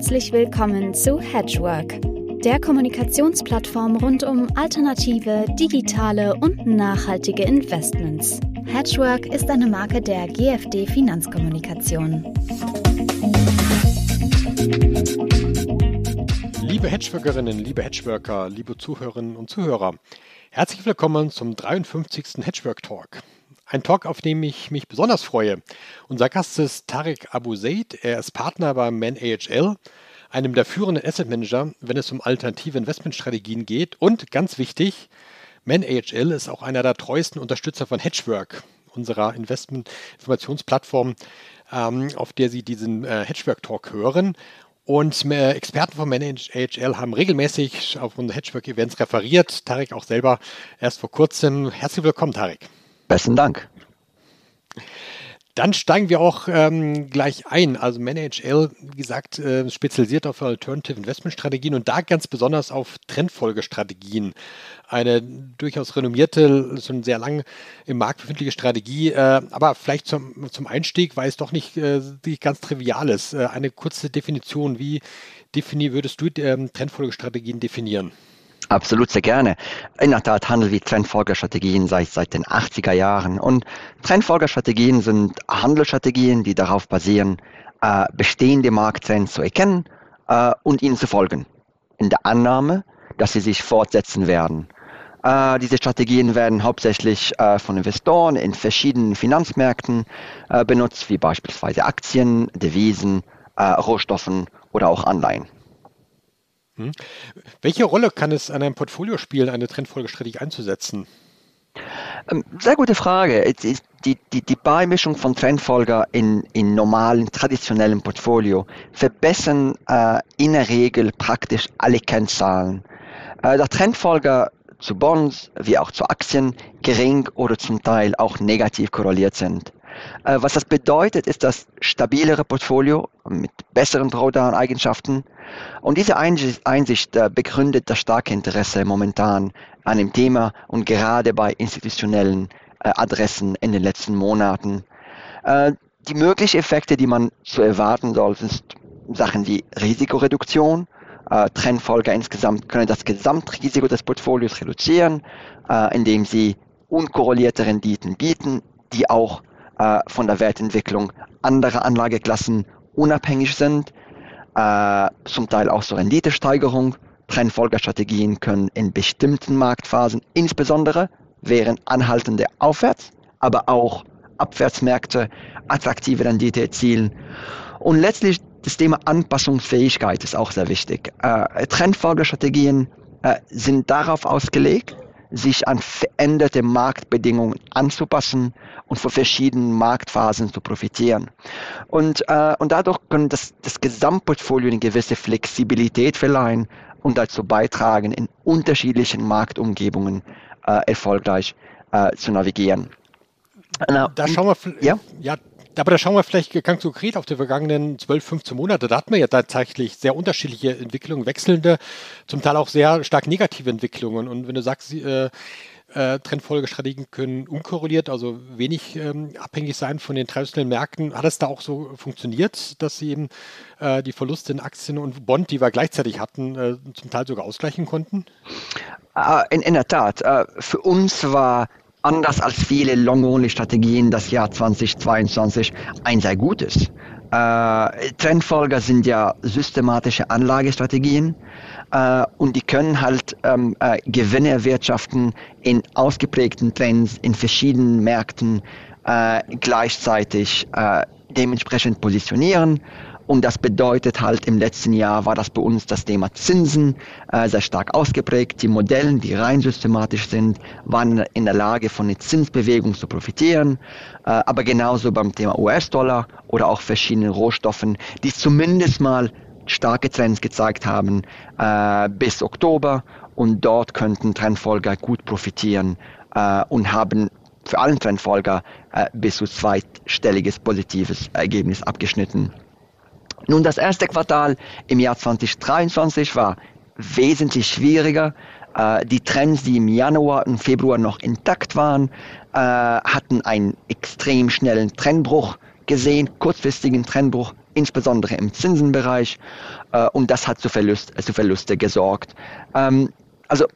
Herzlich willkommen zu Hedgework, der Kommunikationsplattform rund um alternative, digitale und nachhaltige Investments. Hedgework ist eine Marke der GFD Finanzkommunikation. Liebe Hedgeworkerinnen, liebe Hedgeworker, liebe Zuhörerinnen und Zuhörer, herzlich willkommen zum 53. Hedgework Talk. Ein Talk, auf dem ich mich besonders freue. Unser Gast ist Tarek Abu Zaid. Er ist Partner bei Man AHL, einem der führenden Asset Manager, wenn es um alternative Investmentstrategien geht. Und ganz wichtig, Man AHL ist auch einer der treuesten Unterstützer von Hedgework, unserer Investment-Informationsplattform, ähm, auf der Sie diesen äh, Hedgework-Talk hören. Und Experten von AHL haben regelmäßig auf unsere Hedgework-Events referiert. Tarek auch selber erst vor kurzem. Herzlich willkommen, Tarek. Besten Dank. Dann steigen wir auch ähm, gleich ein. Also ManageL, wie gesagt, äh, spezialisiert auf Alternative Investment Strategien und da ganz besonders auf Trendfolgestrategien. Eine durchaus renommierte, schon sehr lang im Markt befindliche Strategie, äh, aber vielleicht zum, zum Einstieg, weil es doch nicht, äh, nicht ganz trivial ist. Äh, eine kurze Definition. Wie defini würdest du ähm, Trendfolgestrategien definieren? Absolut, sehr gerne. In der Tat handeln wir Trendfolgerstrategien seit, seit den 80er Jahren. Und Trendfolgerstrategien sind Handelsstrategien, die darauf basieren, äh, bestehende Markttrends zu erkennen äh, und ihnen zu folgen. In der Annahme, dass sie sich fortsetzen werden. Äh, diese Strategien werden hauptsächlich äh, von Investoren in verschiedenen Finanzmärkten äh, benutzt, wie beispielsweise Aktien, Devisen, äh, Rohstoffen oder auch Anleihen. Hm. Welche Rolle kann es an einem Portfolio spielen, eine Trendfolgestrategie einzusetzen? Ähm, sehr gute Frage. Die, die, die Beimischung von Trendfolger in, in normalen, traditionellen Portfolio verbessern äh, in der Regel praktisch alle Kennzahlen. Äh, der Trendfolger zu Bonds wie auch zu Aktien gering oder zum Teil auch negativ korreliert sind. Äh, was das bedeutet, ist das stabilere Portfolio mit besseren Drawdown-Eigenschaften. Und diese Einsicht äh, begründet das starke Interesse momentan an dem Thema und gerade bei institutionellen äh, Adressen in den letzten Monaten. Die möglichen Effekte, die man zu erwarten soll, sind Sachen wie Risikoreduktion. Trendfolger insgesamt können das Gesamtrisiko des Portfolios reduzieren, indem sie unkorrelierte Renditen bieten, die auch äh, von der Wertentwicklung anderer Anlageklassen unabhängig sind, äh, zum Teil auch zur Renditesteigerung. Trendfolgerstrategien können in bestimmten Marktphasen, insbesondere während anhaltende Aufwärts, aber auch Abwärtsmärkte attraktive Rendite erzielen. Und letztlich das Thema Anpassungsfähigkeit ist auch sehr wichtig. Äh, Trendfolgerstrategien äh, sind darauf ausgelegt, sich an veränderte Marktbedingungen anzupassen und von verschiedenen Marktphasen zu profitieren. Und, äh, und dadurch können das, das Gesamtportfolio eine gewisse Flexibilität verleihen und dazu beitragen, in unterschiedlichen Marktumgebungen äh, erfolgreich äh, zu navigieren. da schauen wir, ja? ja, aber da schauen wir vielleicht ganz konkret auf die vergangenen 12, 15 Monate. Da hatten wir ja tatsächlich sehr unterschiedliche Entwicklungen, wechselnde, zum Teil auch sehr stark negative Entwicklungen. Und wenn du sagst, äh, äh, Trendfolgestrategien können unkorreliert, also wenig ähm, abhängig sein von den traditionellen Märkten. Hat es da auch so funktioniert, dass sie eben äh, die Verluste in Aktien und Bond, die wir gleichzeitig hatten, äh, zum Teil sogar ausgleichen konnten? Ah, in, in der Tat. Äh, für uns war anders als viele Long-Only-Strategien das Jahr 2022 ein sehr gutes. Äh, Trendfolger sind ja systematische Anlagestrategien äh, und die können halt ähm, äh, Gewinne erwirtschaften in ausgeprägten Trends in verschiedenen Märkten äh, gleichzeitig äh, dementsprechend positionieren und das bedeutet halt, im letzten Jahr war das bei uns das Thema Zinsen äh, sehr stark ausgeprägt. Die Modellen, die rein systematisch sind, waren in der Lage, von der Zinsbewegung zu profitieren. Äh, aber genauso beim Thema US-Dollar oder auch verschiedenen Rohstoffen, die zumindest mal starke Trends gezeigt haben äh, bis Oktober. Und dort könnten Trendfolger gut profitieren äh, und haben für allen Trendfolger äh, bis zu zweistelliges positives Ergebnis abgeschnitten. Nun, das erste Quartal im Jahr 2023 war wesentlich schwieriger. Äh, die Trends, die im Januar und Februar noch intakt waren, äh, hatten einen extrem schnellen Trendbruch gesehen, kurzfristigen Trendbruch insbesondere im Zinsenbereich. Äh, und das hat zu, Verlust, zu Verluste gesorgt. Ähm, also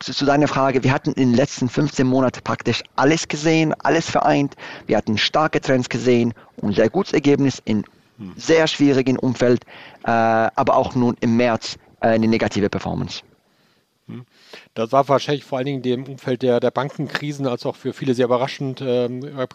zu deiner Frage, wir hatten in den letzten 15 Monaten praktisch alles gesehen, alles vereint. Wir hatten starke Trends gesehen und sehr gutes Ergebnis in. Sehr schwierigen Umfeld, äh, aber auch nun im März äh, eine negative Performance. Hm. Das war wahrscheinlich vor allen Dingen im Umfeld der, der Bankenkrisen, als auch für viele sehr überraschend äh,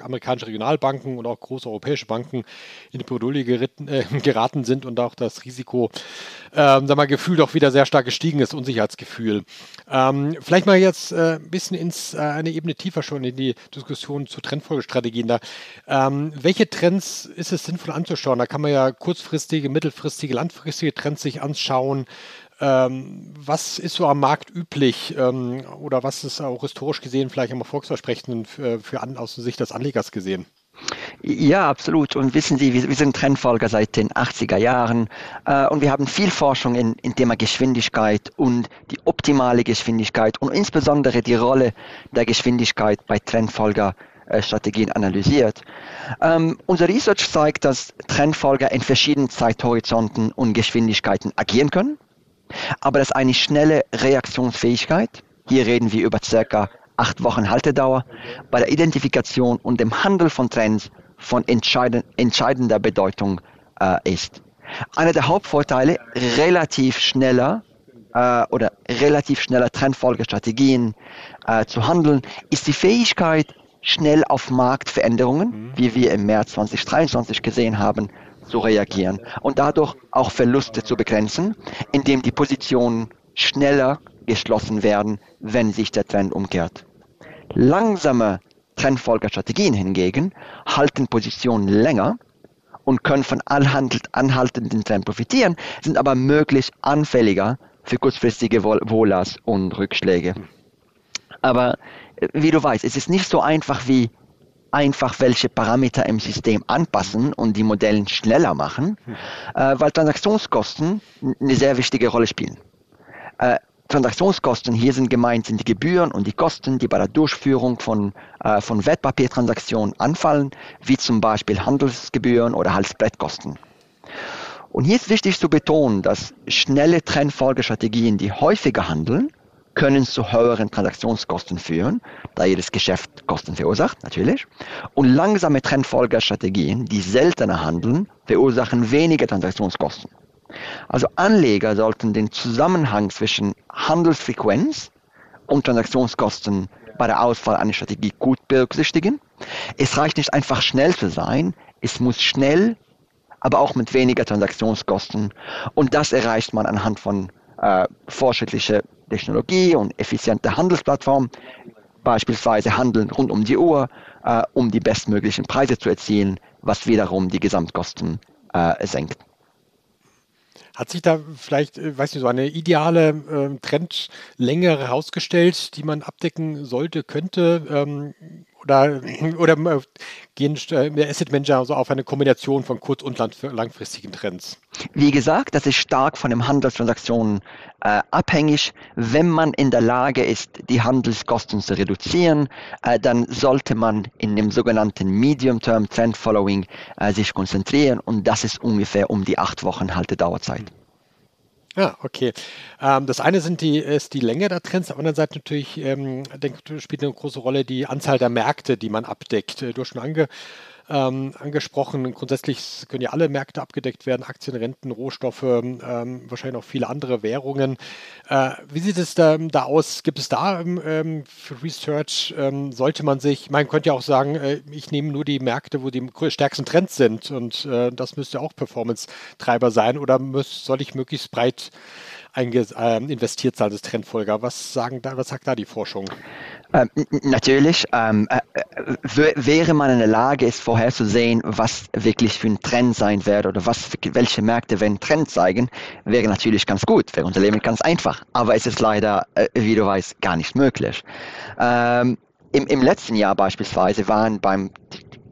amerikanische Regionalbanken und auch große europäische Banken in die Bredouille äh, geraten sind und auch das Risiko, äh, sag mal, gefühlt auch wieder sehr stark gestiegen ist, Unsicherheitsgefühl. Ähm, vielleicht mal jetzt äh, ein bisschen ins äh, eine Ebene tiefer schon in die Diskussion zu Trendfolgestrategien. Da, ähm, welche Trends ist es sinnvoll anzuschauen? Da kann man ja kurzfristige, mittelfristige, langfristige Trends sich anschauen. Ähm, was ist so am Markt üblich ähm, oder was ist auch historisch gesehen vielleicht am erfolgsversprechenden für, für an, aus Sicht des Anlegers gesehen? Ja, absolut. Und wissen Sie, wir, wir sind Trendfolger seit den 80er Jahren äh, und wir haben viel Forschung in, in Thema Geschwindigkeit und die optimale Geschwindigkeit und insbesondere die Rolle der Geschwindigkeit bei Trendfolgerstrategien analysiert. Ähm, unser Research zeigt, dass Trendfolger in verschiedenen Zeithorizonten und Geschwindigkeiten agieren können aber das ist eine schnelle Reaktionsfähigkeit. Hier reden wir über circa acht Wochen Haltedauer bei der Identifikation und dem Handel von Trends von entscheidend, entscheidender Bedeutung äh, ist. Einer der Hauptvorteile relativ schneller äh, oder relativ schneller Trendfolgestrategien äh, zu handeln, ist die Fähigkeit, schnell auf Marktveränderungen, mhm. wie wir im März 2023 gesehen haben, zu reagieren und dadurch auch Verluste zu begrenzen, indem die Positionen schneller geschlossen werden, wenn sich der Trend umkehrt. Langsame Trendfolgerstrategien hingegen halten Positionen länger und können von anhaltenden Trend profitieren, sind aber möglich anfälliger für kurzfristige Wohlers und Rückschläge. Aber äh, wie du weißt, es ist nicht so einfach wie einfach welche Parameter im System anpassen und die Modellen schneller machen, äh, weil Transaktionskosten eine sehr wichtige Rolle spielen. Äh, Transaktionskosten hier sind gemeint sind die Gebühren und die Kosten, die bei der Durchführung von, äh, von Wertpapiertransaktionen anfallen, wie zum Beispiel Handelsgebühren oder Spreadkosten. Und hier ist wichtig zu betonen, dass schnelle Trendfolgestrategien, die häufiger handeln, können zu höheren Transaktionskosten führen, da jedes Geschäft Kosten verursacht, natürlich. Und langsame Trendfolgerstrategien, die seltener handeln, verursachen weniger Transaktionskosten. Also Anleger sollten den Zusammenhang zwischen Handelsfrequenz und Transaktionskosten bei der Auswahl einer Strategie gut berücksichtigen. Es reicht nicht einfach schnell zu sein, es muss schnell, aber auch mit weniger Transaktionskosten. Und das erreicht man anhand von äh, fortschrittlichen Technologie und effiziente Handelsplattform, beispielsweise handeln rund um die Uhr, äh, um die bestmöglichen Preise zu erzielen, was wiederum die Gesamtkosten äh, senkt. Hat sich da vielleicht, äh, weiß nicht, so eine ideale äh, Trendlänge herausgestellt, die man abdecken sollte, könnte? Ähm, oder, oder äh, gehen äh, Asset Manager so auf eine Kombination von kurz- und langfristigen Trends? Wie gesagt, das ist stark von den Handelstransaktionen äh, abhängig. Wenn man in der Lage ist, die Handelskosten zu reduzieren, äh, dann sollte man in dem sogenannten Medium-Term Trend Following äh, sich konzentrieren und das ist ungefähr um die acht Wochen Haltedauerzeit. Ja, okay. Ähm, das eine sind die, ist die Länge der Trends, auf der anderen Seite natürlich ähm, denke, spielt eine große Rolle die Anzahl der Märkte, die man abdeckt. Du hast schon ange, ähm, angesprochen. Grundsätzlich können ja alle Märkte abgedeckt werden, Aktien, Renten, Rohstoffe, ähm, wahrscheinlich auch viele andere Währungen. Äh, wie sieht es da, da, aus? Gibt es da ähm, für Research, ähm, sollte man sich, man könnte ja auch sagen, äh, ich nehme nur die Märkte, wo die stärksten Trends sind und äh, das müsste auch Performance-Treiber sein oder muss, soll ich möglichst breit investiert sein als Trendfolger? Was, sagen da, was sagt da die Forschung? Ähm, natürlich ähm, äh, äh wäre man in der Lage, es vorherzusehen, was wirklich für ein Trend sein wird oder was, welche Märkte werden Trend zeigen, wäre natürlich ganz gut, wäre unser Leben ganz einfach. Aber es ist leider, äh, wie du weißt, gar nicht möglich. Ähm, im, Im letzten Jahr beispielsweise waren beim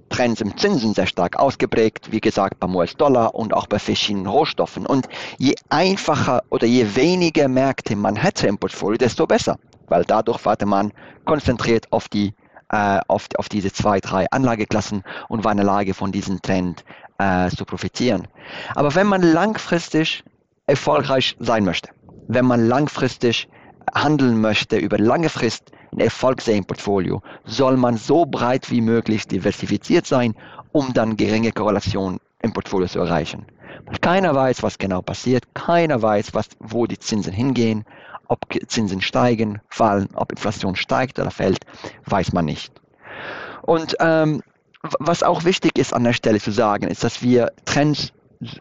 Trends im Zinsen sehr stark ausgeprägt, wie gesagt beim US-Dollar und auch bei verschiedenen Rohstoffen. Und je einfacher oder je weniger Märkte man hätte im Portfolio, desto besser weil dadurch warte man konzentriert auf die äh, auf, auf diese zwei, drei Anlageklassen und war in der Lage, von diesem Trend äh, zu profitieren. Aber wenn man langfristig erfolgreich sein möchte, wenn man langfristig handeln möchte über lange Frist ein Erfolg sehen im Portfolio, soll man so breit wie möglich diversifiziert sein, um dann geringe Korrelationen im Portfolio zu erreichen. Keiner weiß, was genau passiert, keiner weiß, was, wo die Zinsen hingehen, ob Zinsen steigen, fallen, ob Inflation steigt oder fällt, weiß man nicht. Und ähm, was auch wichtig ist an der Stelle zu sagen, ist, dass wir Trends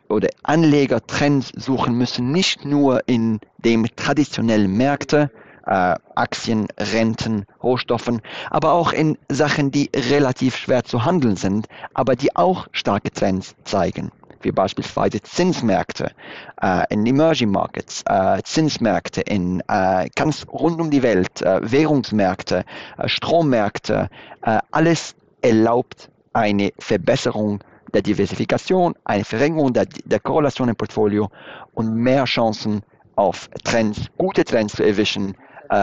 oder Anlegertrends suchen müssen, nicht nur in den traditionellen Märkten, äh, Aktien, Renten, Rohstoffen, aber auch in Sachen, die relativ schwer zu handeln sind, aber die auch starke Trends zeigen wie beispielsweise Zinsmärkte äh, in Emerging Markets, äh, Zinsmärkte in äh, ganz rund um die Welt, äh, Währungsmärkte, äh, Strommärkte, äh, alles erlaubt eine Verbesserung der Diversifikation, eine Verringerung der, der Korrelation im Portfolio und mehr Chancen auf Trends, gute Trends zu erwischen,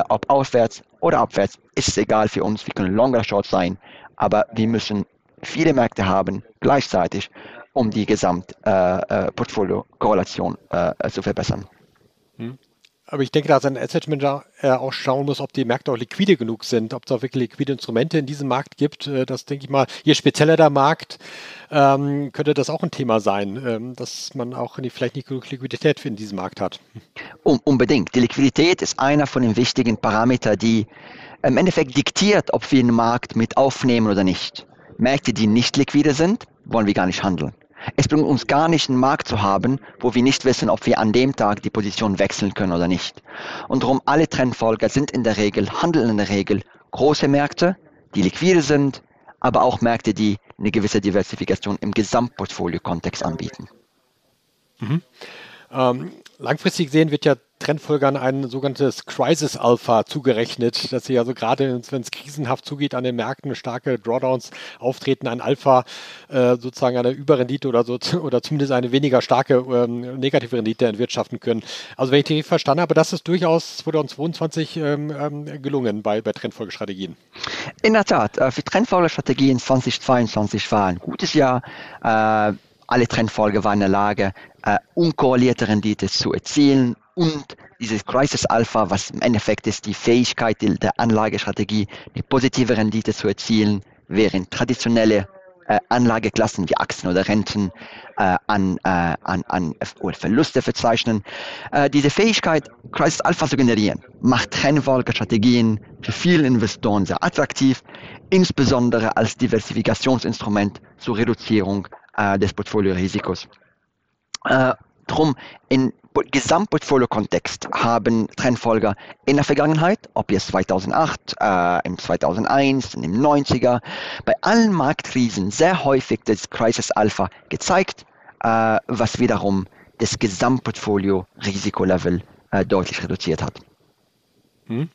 ob aufwärts oder abwärts, ist egal für uns. Wir können Long oder Short sein, aber wir müssen viele Märkte haben gleichzeitig, um die Gesamtportfolio-Korrelation äh, äh, zu verbessern. Hm. Aber ich denke, dass ein Asset Manager äh, auch schauen muss, ob die Märkte auch liquide genug sind, ob es auch wirklich liquide Instrumente in diesem Markt gibt. Äh, das denke ich mal, je spezieller der Markt, ähm, könnte das auch ein Thema sein, ähm, dass man auch vielleicht nicht genug Liquidität in diesem Markt hat. Um, unbedingt. Die Liquidität ist einer von den wichtigen Parametern, die im Endeffekt diktiert, ob wir einen Markt mit aufnehmen oder nicht. Märkte, die nicht liquide sind, wollen wir gar nicht handeln. Es bringt uns gar nicht, einen Markt zu haben, wo wir nicht wissen, ob wir an dem Tag die Position wechseln können oder nicht. Und darum alle Trendfolger sind in der Regel, handeln in der Regel große Märkte, die liquide sind, aber auch Märkte, die eine gewisse Diversifikation im Gesamtportfolio-Kontext anbieten. Mhm. Ähm, langfristig gesehen wird ja Trendfolgern ein sogenanntes Crisis Alpha zugerechnet, dass sie also gerade, wenn es krisenhaft zugeht an den Märkten, starke Drawdowns auftreten, ein Alpha äh, sozusagen eine Überrendite oder so oder zumindest eine weniger starke ähm, negative Rendite entwirtschaften können. Also wenn ich die verstanden habe, das ist durchaus 2022 ähm, ähm, gelungen bei, bei Trendfolgestrategien. In der Tat, äh, für Trendfolgestrategien 2022 war ein gutes Jahr. Äh, alle Trendfolge waren in der Lage, äh, unkorrelierte Rendite zu erzielen und dieses Crisis Alpha, was im Endeffekt ist die Fähigkeit der Anlagestrategie, eine positive Rendite zu erzielen, während traditionelle äh, Anlageklassen wie Aktien oder Renten äh, an, äh, an, an oder Verluste verzeichnen. Äh, diese Fähigkeit, Crisis Alpha zu generieren, macht Trendfolgestrategien für viele Investoren sehr attraktiv, insbesondere als Diversifikationsinstrument zur Reduzierung äh, des Portfoliorisikos. Äh, drum in Gesamtportfolio-Kontext haben Trendfolger in der Vergangenheit, ob jetzt 2008, äh, im 2001, in den 90er, bei allen Marktkrisen sehr häufig das Crisis Alpha gezeigt, äh, was wiederum das Gesamtportfolio-Risikolevel äh, deutlich reduziert hat. Hm.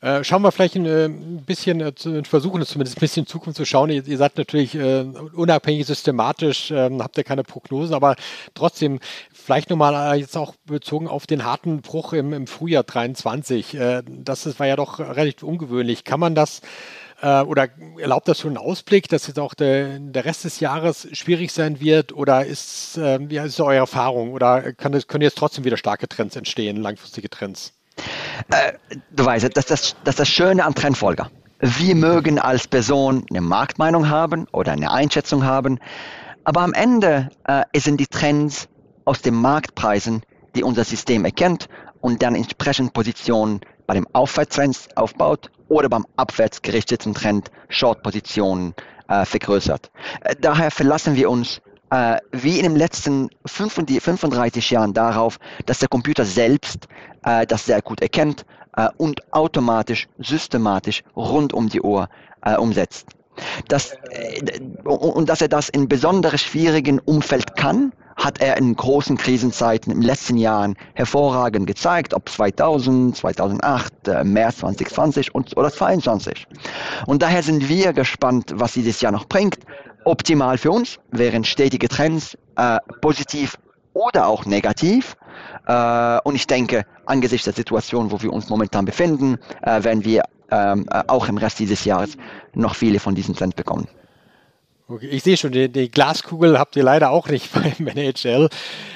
Äh, schauen wir vielleicht ein, äh, bisschen, äh, versuchen es zumindest ein bisschen in Zukunft zu schauen. Ihr, seid natürlich unabhängig systematisch, ähm, habt ihr keine Prognose, aber trotzdem vielleicht nochmal jetzt auch bezogen auf den harten Bruch im, im Frühjahr 23. das war ja doch relativ ungewöhnlich. Kann man das oder erlaubt das schon einen Ausblick, dass jetzt auch der, der Rest des Jahres schwierig sein wird? Oder ist, wie ist eure Erfahrung? Oder kann können jetzt trotzdem wieder starke Trends entstehen, langfristige Trends? Äh, du weißt, das ist das, das, das Schöne an Trendfolger. Wir mögen als Person eine Marktmeinung haben oder eine Einschätzung haben, aber am Ende äh, sind die Trends aus den Marktpreisen, die unser System erkennt und dann entsprechend Positionen bei dem Aufwärtstrend aufbaut oder beim abwärtsgerichteten Trend Short-Positionen äh, vergrößert. Äh, daher verlassen wir uns äh, wie in den letzten 35 Jahren darauf, dass der Computer selbst äh, das sehr gut erkennt äh, und automatisch, systematisch rund um die Uhr äh, umsetzt. Das, äh, und dass er das in besonders schwierigen Umfeld kann, hat er in großen Krisenzeiten in den letzten Jahren hervorragend gezeigt, ob 2000, 2008, äh, März 2020 und, oder 2022. Und daher sind wir gespannt, was dieses Jahr noch bringt optimal für uns wären stetige Trends, äh, positiv oder auch negativ. Äh, und ich denke, angesichts der Situation, wo wir uns momentan befinden, äh, werden wir ähm, äh, auch im Rest dieses Jahres noch viele von diesen Trends bekommen. Okay, ich sehe schon, die, die, Glaskugel habt ihr leider auch nicht beim NHL.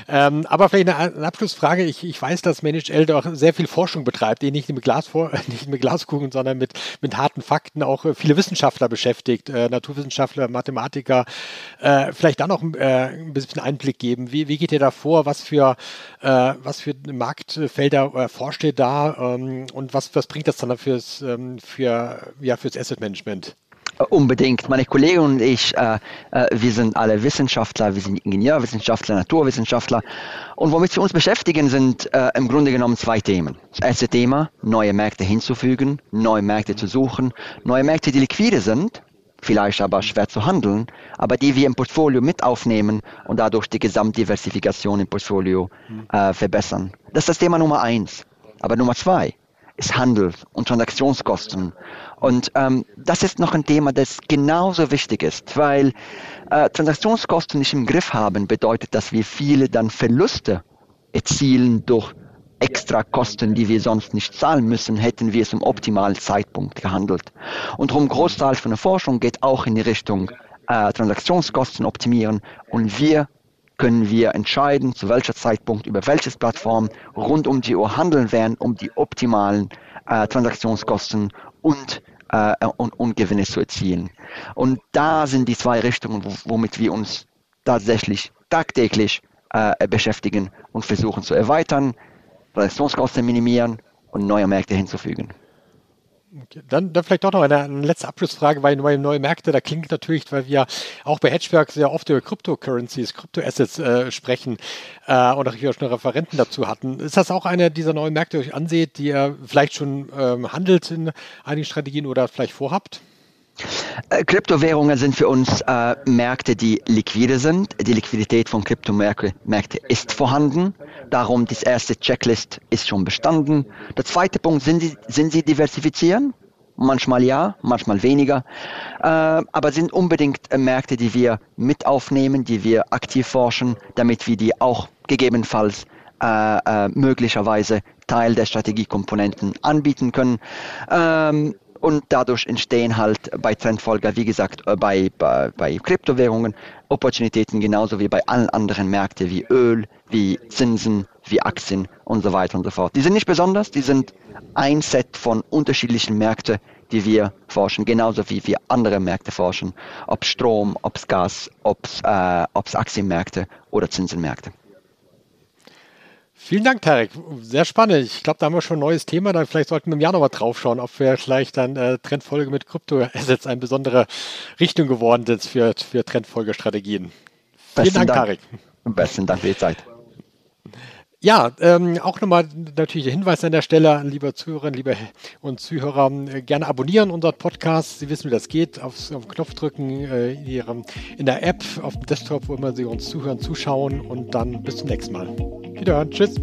Ähm, aber vielleicht eine, eine Abschlussfrage. Ich, ich, weiß, dass NHL doch sehr viel Forschung betreibt, die nicht mit, Glas nicht mit Glaskugeln, sondern mit, mit harten Fakten auch äh, viele Wissenschaftler beschäftigt, äh, Naturwissenschaftler, Mathematiker. Äh, vielleicht da noch äh, ein bisschen Einblick geben. Wie, wie, geht ihr da vor? Was für, äh, was für Marktfelder äh, forscht ihr da? Ähm, und was, was bringt das dann fürs, ähm, für, ja, fürs Asset Management? Unbedingt. Meine Kollegen und ich, äh, äh, wir sind alle Wissenschaftler, wir sind Ingenieurwissenschaftler, Naturwissenschaftler. Und womit wir uns beschäftigen, sind äh, im Grunde genommen zwei Themen. Das erste Thema, neue Märkte hinzufügen, neue Märkte zu suchen, neue Märkte, die liquide sind, vielleicht aber schwer zu handeln, aber die wir im Portfolio mit aufnehmen und dadurch die Gesamtdiversifikation im Portfolio äh, verbessern. Das ist das Thema Nummer eins. Aber Nummer zwei ist Handel und Transaktionskosten. Und ähm, das ist noch ein Thema, das genauso wichtig ist, weil äh, Transaktionskosten nicht im Griff haben, bedeutet, dass wir viele dann Verluste erzielen durch extra Kosten, die wir sonst nicht zahlen müssen, hätten wir es im optimalen Zeitpunkt gehandelt. Und darum Großteil von der Forschung geht auch in die Richtung äh, Transaktionskosten optimieren und wir können wir entscheiden, zu welcher Zeitpunkt über welches Plattform rund um die Uhr handeln werden, um die optimalen äh, Transaktionskosten und, äh, und, und Gewinne zu erzielen. Und da sind die zwei Richtungen, womit wir uns tatsächlich tagtäglich äh, beschäftigen und versuchen zu erweitern, Transaktionskosten minimieren und neue Märkte hinzufügen. Okay. Dann, dann vielleicht doch noch eine, eine, letzte Abschlussfrage, weil neue, neue Märkte, da klingt natürlich, weil wir auch bei Hedgeberg sehr oft über Cryptocurrencies, Crypto-Assets äh, sprechen äh, und auch hier schon Referenten dazu hatten. Ist das auch einer dieser neuen Märkte, die euch anseht, die ihr vielleicht schon ähm, handelt in einigen Strategien oder vielleicht vorhabt? Äh, Kryptowährungen sind für uns äh, Märkte, die liquide sind. Die Liquidität von Kryptomärkten ist vorhanden. Darum, das erste Checklist ist schon bestanden. Der zweite Punkt, sind sie, sind sie diversifizieren? Manchmal ja, manchmal weniger. Äh, aber sind unbedingt äh, Märkte, die wir mit aufnehmen, die wir aktiv forschen, damit wir die auch gegebenenfalls äh, möglicherweise Teil der Strategiekomponenten anbieten können. Ähm, und dadurch entstehen halt bei Trendfolger, wie gesagt, äh, bei, bei, bei Kryptowährungen Opportunitäten genauso wie bei allen anderen Märkten wie Öl, wie Zinsen, wie Aktien und so weiter und so fort. Die sind nicht besonders, die sind ein Set von unterschiedlichen Märkten, die wir forschen, genauso wie wir andere Märkte forschen, ob Strom, ob Gas, ob äh, Aktienmärkte oder Zinsenmärkte. Vielen Dank, Tarek. Sehr spannend. Ich glaube, da haben wir schon ein neues Thema. Dann vielleicht sollten wir im Jahr noch mal drauf schauen, ob wir vielleicht dann äh, Trendfolge mit Kryptoassets eine besondere Richtung geworden ist für, für Trendfolgestrategien. Vielen Dank, Dank, Tarek. Besten Dank für die Zeit. Ja, ähm, auch nochmal natürlich der Hinweis an der Stelle, liebe Zuhörerinnen, liebe und Zuhörer, äh, gerne abonnieren unseren Podcast. Sie wissen, wie das geht. Aufs, auf den Knopf drücken äh, in, ihrem, in der App, auf dem Desktop, wo immer Sie uns zuhören, zuschauen und dann bis zum nächsten Mal. Wiederhören. Tschüss.